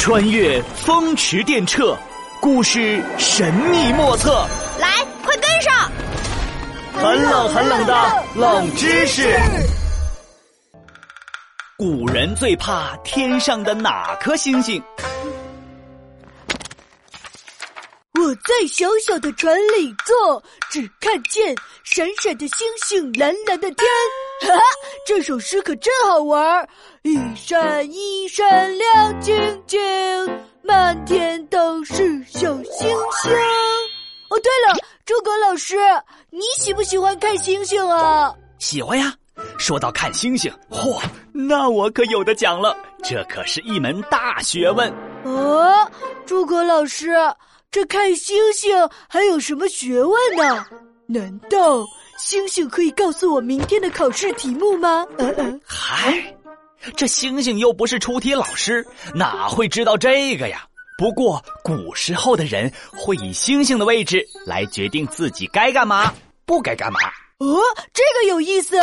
穿越风驰电掣，故事神秘莫测。来，快跟上！很冷很冷的冷知识。古人最怕天上的哪颗星星？我在小小的船里坐，只看见闪闪的星星，蓝蓝的天。哈哈，这首诗可真好玩一闪一闪亮晶晶，满天都是小星星。哦，对了，诸葛老师，你喜不喜欢看星星啊？喜欢呀。说到看星星，嚯，那我可有的讲了，这可是一门大学问。哦，诸葛老师。这看星星还有什么学问呢？难道星星可以告诉我明天的考试题目吗？嗯嗯，嗨，这星星又不是出题老师，哪会知道这个呀？不过古时候的人会以星星的位置来决定自己该干嘛，不该干嘛。哦，这个有意思。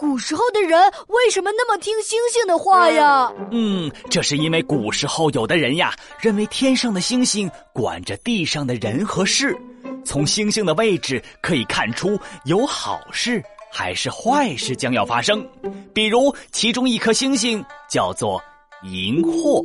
古时候的人为什么那么听星星的话呀？嗯，这是因为古时候有的人呀，认为天上的星星管着地上的人和事，从星星的位置可以看出有好事还是坏事将要发生。比如，其中一颗星星叫做荧惑。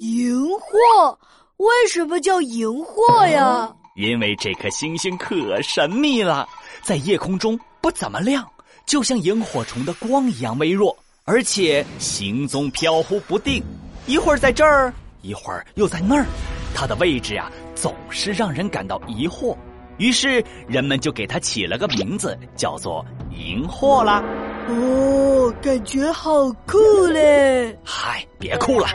荧惑？为什么叫荧惑呀？因为这颗星星可神秘了，在夜空中不怎么亮。就像萤火虫的光一样微弱，而且行踪飘忽不定，一会儿在这儿，一会儿又在那儿，它的位置呀总是让人感到疑惑。于是人们就给它起了个名字，叫做荧惑啦。哦，感觉好酷嘞！嗨，别酷了，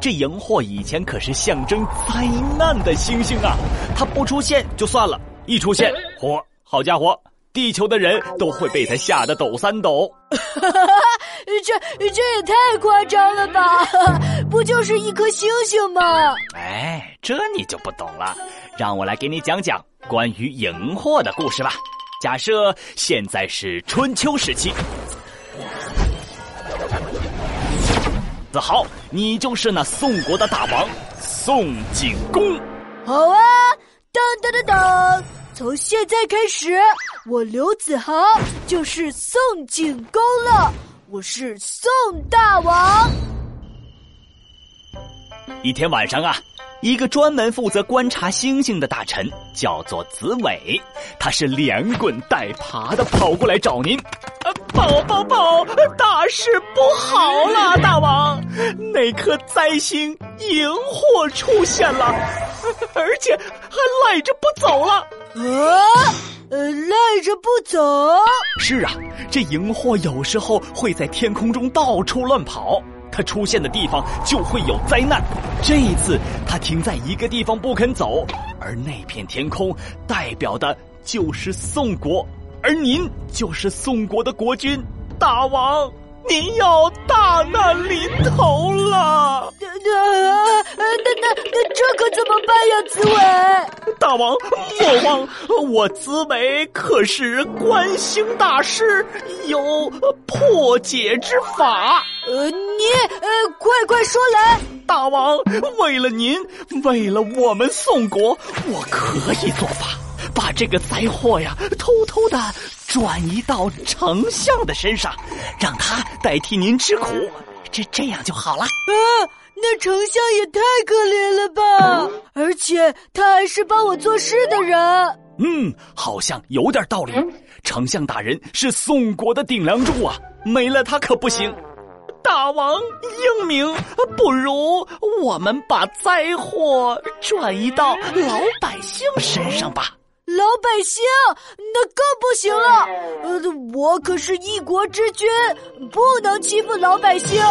这荧惑以前可是象征灾难的星星啊，它不出现就算了，一出现，嚯，好家伙！地球的人都会被他吓得抖三抖，这这也太夸张了吧？不就是一颗星星吗？哎，这你就不懂了。让我来给你讲讲关于荧惑的故事吧。假设现在是春秋时期，子豪，你就是那宋国的大王宋景公。好啊，当当当当。从现在开始，我刘子豪就是宋景公了。我是宋大王。一天晚上啊，一个专门负责观察星星的大臣叫做子伟，他是连滚带爬的跑过来找您。宝宝宝！大事不好了，大王，那颗灾星荧惑出现了，而且还赖着不走了。啊，呃，赖着不走？是啊，这荧惑有时候会在天空中到处乱跑，它出现的地方就会有灾难。这一次，它停在一个地方不肯走，而那片天空代表的就是宋国，而您就是宋国的国君，大王。您要大难临头了！呀，紫伟？大王莫慌，我紫伟可是观星大师，有破解之法。呃，你呃，快快说来！大王，为了您，为了我们宋国，我可以做法，把这个灾祸呀，偷偷的。转移到丞相的身上，让他代替您吃苦，这这样就好了。啊，那丞相也太可怜了吧！而且他还是帮我做事的人。嗯，好像有点道理。丞相大人是宋国的顶梁柱啊，没了他可不行。大王英明，不如我们把灾祸转移到老百姓身上吧。老百姓，那更不行了。呃，我可是一国之君，不能欺负老百姓。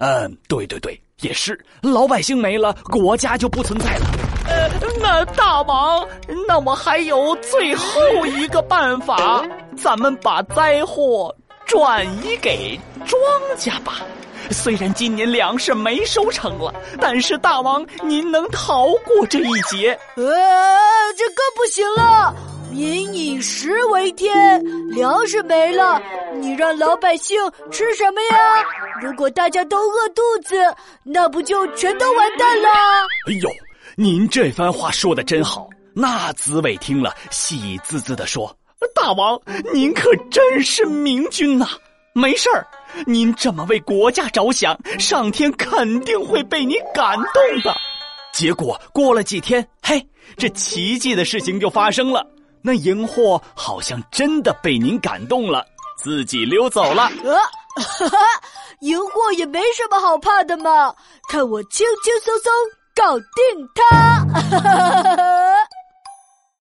嗯，对对对，也是。老百姓没了，国家就不存在了。呃，那大王，那我还有最后一个办法，咱们把灾祸转移给庄稼吧。虽然今年粮食没收成了，但是大王您能逃过这一劫？呃，这更不行了。民以食为天，粮食没了，你让老百姓吃什么呀？如果大家都饿肚子，那不就全都完蛋了？哎呦，您这番话说的真好。那紫伟听了，喜滋滋的说：“大王，您可真是明君呐！没事儿，您这么为国家着想，上天肯定会被你感动的。”结果过了几天，嘿，这奇迹的事情就发生了。那荧惑好像真的被您感动了，自己溜走了。呃，哈哈，荧惑也没什么好怕的嘛，看我轻轻松松搞定他。哈哈哈哈